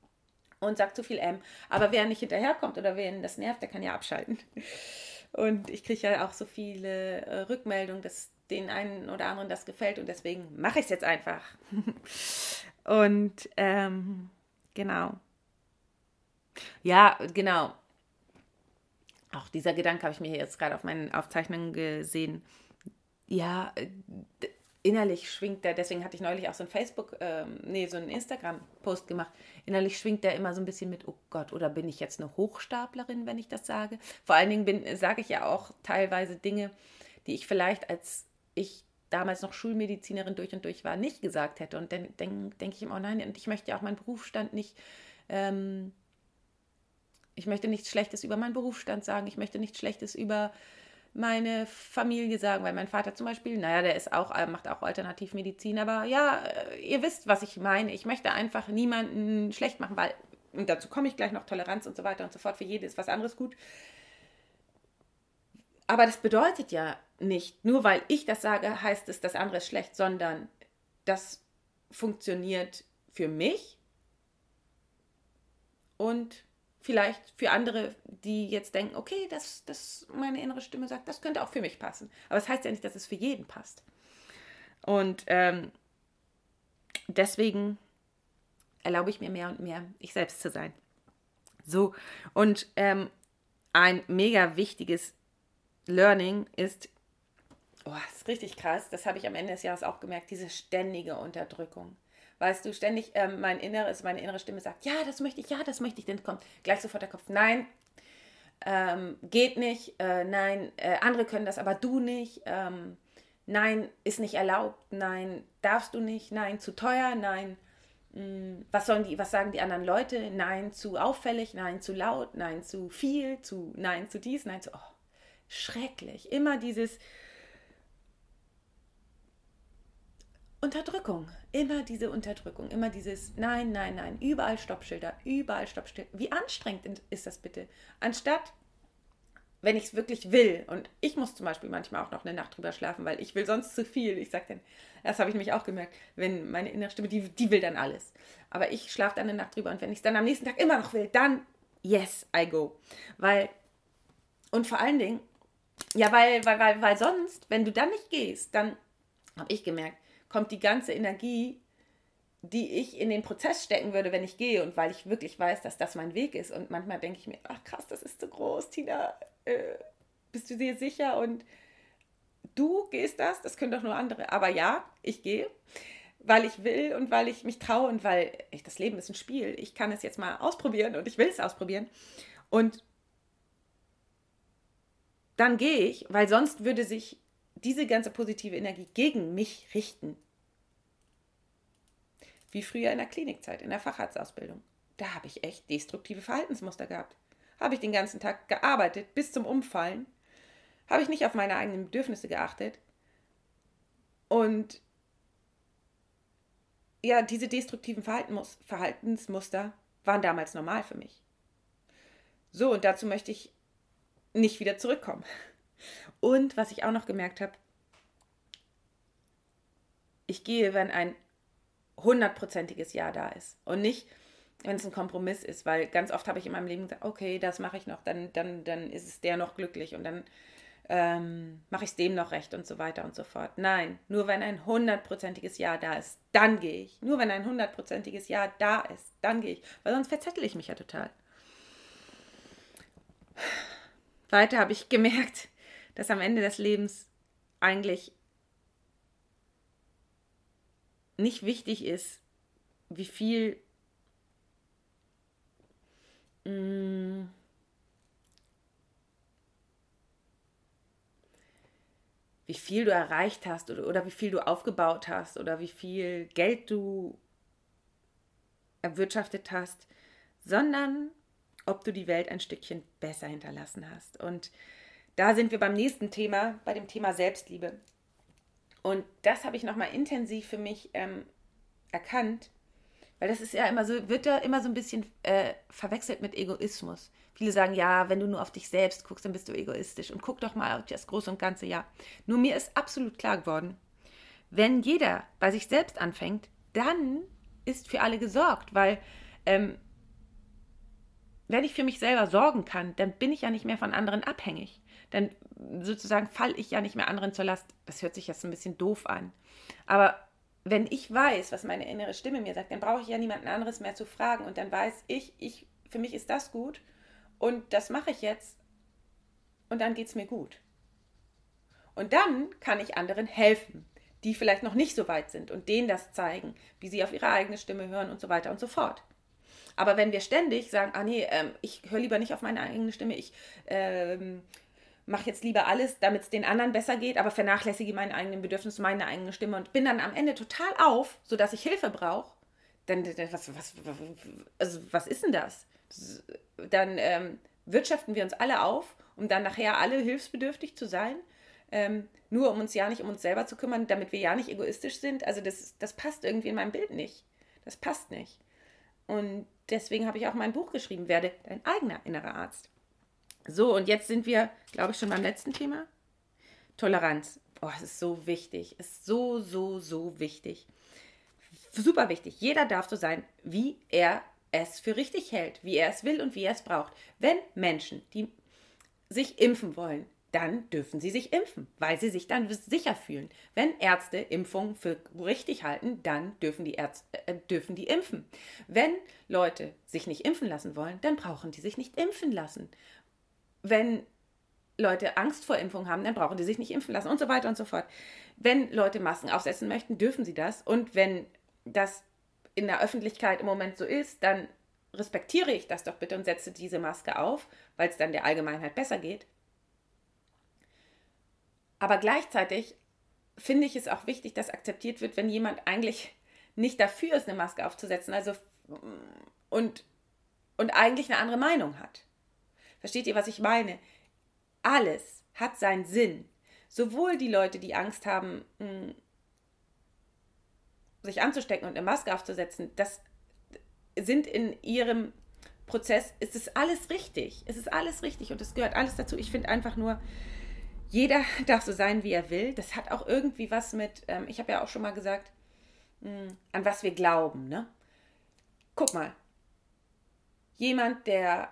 und sagt zu viel M. Aber wer nicht hinterherkommt oder wer ihn das nervt, der kann ja abschalten. Und ich kriege ja auch so viele äh, Rückmeldungen, dass den einen oder anderen das gefällt und deswegen mache ich es jetzt einfach. und ähm, genau. Ja, genau. Auch dieser Gedanke habe ich mir jetzt gerade auf meinen Aufzeichnungen gesehen ja, äh, innerlich schwingt der, deswegen hatte ich neulich auch so ein Facebook, ähm, nee, so einen Instagram-Post gemacht. Innerlich schwingt der immer so ein bisschen mit, oh Gott, oder bin ich jetzt eine Hochstaplerin, wenn ich das sage? Vor allen Dingen sage ich ja auch teilweise Dinge, die ich vielleicht als ich damals noch Schulmedizinerin durch und durch war, nicht gesagt hätte. Und dann denke denk ich immer, oh nein, und ich möchte ja auch meinen Berufsstand nicht, ähm, ich möchte nichts Schlechtes über meinen Berufsstand sagen, ich möchte nichts Schlechtes über meine Familie sagen, weil mein Vater zum Beispiel, naja, der ist auch, macht auch Alternativmedizin, aber ja, äh, ihr wisst, was ich meine. Ich möchte einfach niemanden schlecht machen, weil, und dazu komme ich gleich noch, Toleranz und so weiter und so fort, für jede ist was anderes gut. Aber das bedeutet ja nicht, nur weil ich das sage, heißt es, das andere ist schlecht, sondern das funktioniert für mich und vielleicht für andere, die jetzt denken, okay, das, das meine innere Stimme sagt, das könnte auch für mich passen. Aber es das heißt ja nicht, dass es für jeden passt. Und ähm, deswegen erlaube ich mir mehr und mehr, ich selbst zu sein. So, und ähm, ein mega wichtiges Learning ist, oh, das ist richtig krass, das habe ich am Ende des Jahres auch gemerkt, diese ständige Unterdrückung weißt du, ständig ähm, mein inneres, meine innere Stimme sagt, ja, das möchte ich, ja, das möchte ich, dann kommt gleich sofort der Kopf, nein, ähm, geht nicht, äh, nein, äh, andere können das, aber du nicht, ähm, nein, ist nicht erlaubt, nein, darfst du nicht, nein, zu teuer, nein, Mm, was, sollen die, was sagen die anderen Leute? Nein zu auffällig, nein zu laut, nein zu viel, zu nein zu dies, nein zu. Oh, schrecklich. Immer dieses Unterdrückung. Immer diese Unterdrückung. Immer dieses Nein, nein, nein. Überall Stoppschilder. Überall Stoppschilder. Wie anstrengend ist das bitte? Anstatt wenn ich es wirklich will. Und ich muss zum Beispiel manchmal auch noch eine Nacht drüber schlafen, weil ich will sonst zu viel. Ich sage dann, das habe ich nämlich auch gemerkt, wenn meine innere Stimme, die, die will dann alles. Aber ich schlafe dann eine Nacht drüber und wenn ich es dann am nächsten Tag immer noch will, dann yes, I go. Weil, und vor allen Dingen, ja, weil, weil, weil, weil sonst, wenn du dann nicht gehst, dann habe ich gemerkt, kommt die ganze Energie die ich in den Prozess stecken würde, wenn ich gehe und weil ich wirklich weiß, dass das mein Weg ist. Und manchmal denke ich mir, ach krass, das ist zu groß, Tina, äh, bist du dir sicher? Und du gehst das, das können doch nur andere. Aber ja, ich gehe, weil ich will und weil ich mich traue und weil ich, das Leben ist ein Spiel. Ich kann es jetzt mal ausprobieren und ich will es ausprobieren. Und dann gehe ich, weil sonst würde sich diese ganze positive Energie gegen mich richten wie früher in der Klinikzeit, in der Facharztausbildung. Da habe ich echt destruktive Verhaltensmuster gehabt. Habe ich den ganzen Tag gearbeitet bis zum Umfallen. Habe ich nicht auf meine eigenen Bedürfnisse geachtet. Und ja, diese destruktiven Verhaltensmuster waren damals normal für mich. So, und dazu möchte ich nicht wieder zurückkommen. Und was ich auch noch gemerkt habe, ich gehe, wenn ein hundertprozentiges Ja da ist. Und nicht, wenn es ein Kompromiss ist, weil ganz oft habe ich in meinem Leben gesagt, okay, das mache ich noch, dann, dann, dann ist es der noch glücklich und dann ähm, mache ich es dem noch recht und so weiter und so fort. Nein, nur wenn ein hundertprozentiges Ja da ist, dann gehe ich. Nur wenn ein hundertprozentiges Ja da ist, dann gehe ich. Weil sonst verzettel ich mich ja total. Weiter habe ich gemerkt, dass am Ende des Lebens eigentlich nicht wichtig ist, wie viel mm, wie viel du erreicht hast oder, oder wie viel du aufgebaut hast oder wie viel Geld du erwirtschaftet hast, sondern ob du die Welt ein Stückchen besser hinterlassen hast. Und da sind wir beim nächsten Thema, bei dem Thema Selbstliebe. Und das habe ich nochmal intensiv für mich ähm, erkannt, weil das ist ja immer so, wird ja immer so ein bisschen äh, verwechselt mit Egoismus. Viele sagen, ja, wenn du nur auf dich selbst guckst, dann bist du egoistisch. Und guck doch mal auf das Große und Ganze, ja. Nur mir ist absolut klar geworden, wenn jeder bei sich selbst anfängt, dann ist für alle gesorgt, weil ähm, wenn ich für mich selber sorgen kann, dann bin ich ja nicht mehr von anderen abhängig dann sozusagen falle ich ja nicht mehr anderen zur Last. Das hört sich jetzt ein bisschen doof an. Aber wenn ich weiß, was meine innere Stimme mir sagt, dann brauche ich ja niemanden anderes mehr zu fragen und dann weiß ich, ich für mich ist das gut und das mache ich jetzt und dann geht es mir gut. Und dann kann ich anderen helfen, die vielleicht noch nicht so weit sind und denen das zeigen, wie sie auf ihre eigene Stimme hören und so weiter und so fort. Aber wenn wir ständig sagen, ah nee, ähm, ich höre lieber nicht auf meine eigene Stimme, ich ähm, mache jetzt lieber alles, damit es den anderen besser geht, aber vernachlässige meine eigenen Bedürfnisse, meine eigene Stimme und bin dann am Ende total auf, sodass ich Hilfe brauche, dann was, was, also was ist denn das? Dann ähm, wirtschaften wir uns alle auf, um dann nachher alle hilfsbedürftig zu sein, ähm, nur um uns ja nicht um uns selber zu kümmern, damit wir ja nicht egoistisch sind. Also das, das passt irgendwie in meinem Bild nicht. Das passt nicht. Und deswegen habe ich auch mein Buch geschrieben, werde dein eigener innerer Arzt. So, und jetzt sind wir, glaube ich, schon beim letzten Thema. Toleranz. Oh, es ist so wichtig. Es ist so, so, so wichtig. Super wichtig. Jeder darf so sein, wie er es für richtig hält, wie er es will und wie er es braucht. Wenn Menschen, die sich impfen wollen, dann dürfen sie sich impfen, weil sie sich dann sicher fühlen. Wenn Ärzte Impfungen für richtig halten, dann dürfen die, Ärzte, äh, dürfen die impfen. Wenn Leute sich nicht impfen lassen wollen, dann brauchen die sich nicht impfen lassen wenn Leute Angst vor Impfung haben, dann brauchen die sich nicht impfen lassen und so weiter und so fort. Wenn Leute Masken aufsetzen möchten, dürfen sie das. Und wenn das in der Öffentlichkeit im Moment so ist, dann respektiere ich das doch bitte und setze diese Maske auf, weil es dann der Allgemeinheit besser geht. Aber gleichzeitig finde ich es auch wichtig, dass akzeptiert wird, wenn jemand eigentlich nicht dafür ist, eine Maske aufzusetzen, also und, und eigentlich eine andere Meinung hat. Versteht ihr, was ich meine? Alles hat seinen Sinn. Sowohl die Leute, die Angst haben, hm, sich anzustecken und eine Maske aufzusetzen, das sind in ihrem Prozess, ist es alles richtig. Es ist alles richtig und es gehört alles dazu. Ich finde einfach nur, jeder darf so sein, wie er will. Das hat auch irgendwie was mit, ähm, ich habe ja auch schon mal gesagt, hm, an was wir glauben. Ne? Guck mal, jemand, der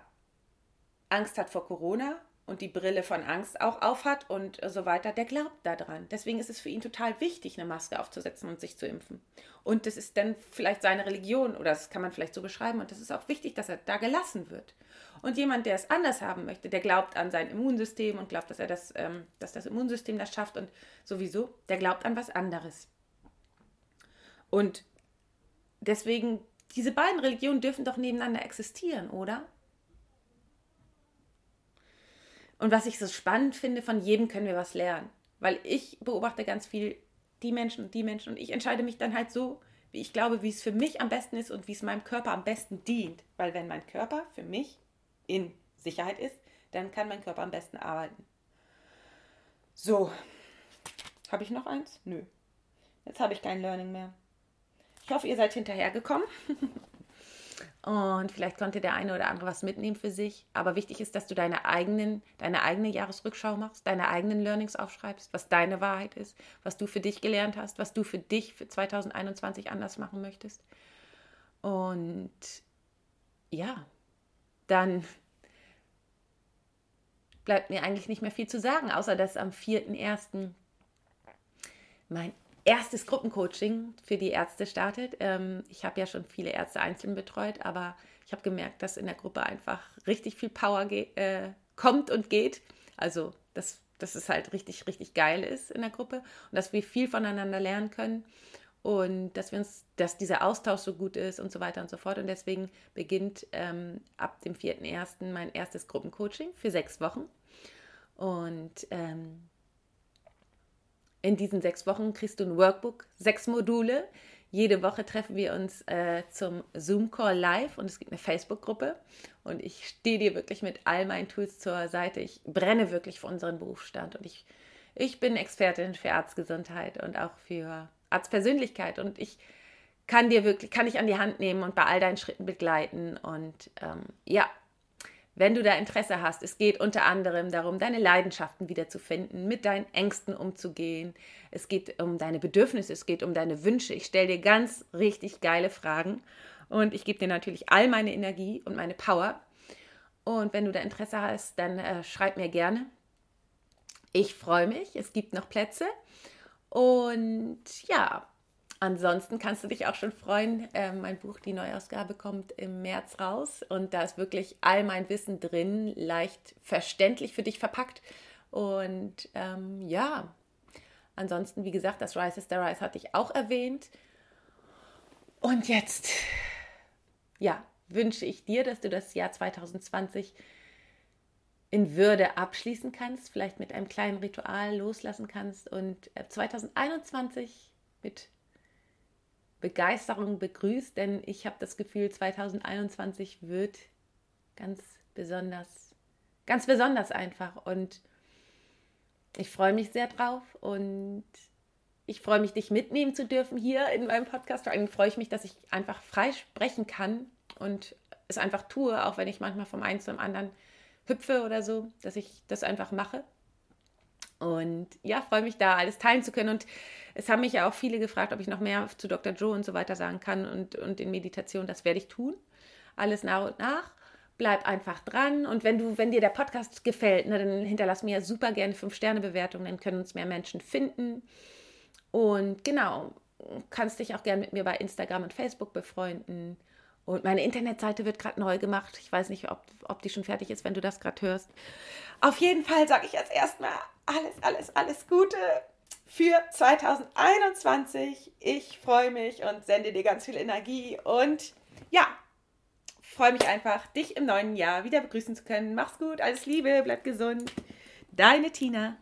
Angst hat vor Corona und die Brille von Angst auch aufhat und so weiter, der glaubt daran. Deswegen ist es für ihn total wichtig, eine Maske aufzusetzen und sich zu impfen. Und das ist dann vielleicht seine Religion oder das kann man vielleicht so beschreiben und das ist auch wichtig, dass er da gelassen wird. Und jemand, der es anders haben möchte, der glaubt an sein Immunsystem und glaubt, dass er das, ähm, dass das Immunsystem das schafft und sowieso, der glaubt an was anderes. Und deswegen, diese beiden Religionen dürfen doch nebeneinander existieren, oder? Und was ich so spannend finde, von jedem können wir was lernen. Weil ich beobachte ganz viel die Menschen und die Menschen und ich entscheide mich dann halt so, wie ich glaube, wie es für mich am besten ist und wie es meinem Körper am besten dient. Weil wenn mein Körper für mich in Sicherheit ist, dann kann mein Körper am besten arbeiten. So, habe ich noch eins? Nö. Jetzt habe ich kein Learning mehr. Ich hoffe, ihr seid hinterhergekommen. Und vielleicht konnte der eine oder andere was mitnehmen für sich. Aber wichtig ist, dass du deine, eigenen, deine eigene Jahresrückschau machst, deine eigenen Learnings aufschreibst, was deine Wahrheit ist, was du für dich gelernt hast, was du für dich für 2021 anders machen möchtest. Und ja, dann bleibt mir eigentlich nicht mehr viel zu sagen, außer dass am 4.1. mein erstes Gruppencoaching für die Ärzte startet. Ähm, ich habe ja schon viele Ärzte einzeln betreut, aber ich habe gemerkt, dass in der Gruppe einfach richtig viel Power äh, kommt und geht. Also, dass, dass es halt richtig, richtig geil ist in der Gruppe und dass wir viel voneinander lernen können und dass wir uns, dass dieser Austausch so gut ist und so weiter und so fort. Und deswegen beginnt ähm, ab dem 4.1. mein erstes Gruppencoaching für sechs Wochen. Und ähm, in diesen sechs Wochen kriegst du ein Workbook, sechs Module. Jede Woche treffen wir uns äh, zum Zoom-Call live und es gibt eine Facebook-Gruppe. Und ich stehe dir wirklich mit all meinen Tools zur Seite. Ich brenne wirklich für unseren Berufsstand und ich, ich bin Expertin für Arztgesundheit und auch für Arztpersönlichkeit. Und ich kann dir wirklich, kann ich an die Hand nehmen und bei all deinen Schritten begleiten. Und ähm, ja, wenn du da Interesse hast. Es geht unter anderem darum, deine Leidenschaften wiederzufinden, mit deinen Ängsten umzugehen. Es geht um deine Bedürfnisse, es geht um deine Wünsche. Ich stelle dir ganz richtig geile Fragen und ich gebe dir natürlich all meine Energie und meine Power. Und wenn du da Interesse hast, dann äh, schreib mir gerne. Ich freue mich. Es gibt noch Plätze. Und ja, Ansonsten kannst du dich auch schon freuen. Äh, mein Buch, die Neuausgabe, kommt im März raus und da ist wirklich all mein Wissen drin, leicht verständlich für dich verpackt. Und ähm, ja, ansonsten, wie gesagt, das Rise is the Rise hatte ich auch erwähnt. Und jetzt, ja, wünsche ich dir, dass du das Jahr 2020 in Würde abschließen kannst, vielleicht mit einem kleinen Ritual loslassen kannst und 2021 äh, mit Begeisterung begrüßt, denn ich habe das Gefühl, 2021 wird ganz besonders, ganz besonders einfach. Und ich freue mich sehr drauf und ich freue mich, dich mitnehmen zu dürfen hier in meinem Podcast. Vor allem freue ich mich, dass ich einfach frei sprechen kann und es einfach tue, auch wenn ich manchmal vom einen zum anderen hüpfe oder so, dass ich das einfach mache. Und ja, freue mich da alles teilen zu können. Und es haben mich ja auch viele gefragt, ob ich noch mehr zu Dr. Joe und so weiter sagen kann und, und in Meditation. Das werde ich tun. Alles nach und nach. Bleib einfach dran. Und wenn du, wenn dir der Podcast gefällt, ne, dann hinterlass mir super gerne 5-Sterne-Bewertungen, dann können uns mehr Menschen finden. Und genau, kannst dich auch gerne mit mir bei Instagram und Facebook befreunden. Und meine Internetseite wird gerade neu gemacht. Ich weiß nicht, ob, ob die schon fertig ist, wenn du das gerade hörst. Auf jeden Fall sage ich jetzt erstmal alles, alles, alles Gute für 2021. Ich freue mich und sende dir ganz viel Energie und ja, freue mich einfach, dich im neuen Jahr wieder begrüßen zu können. Mach's gut, alles Liebe, bleib gesund. Deine Tina.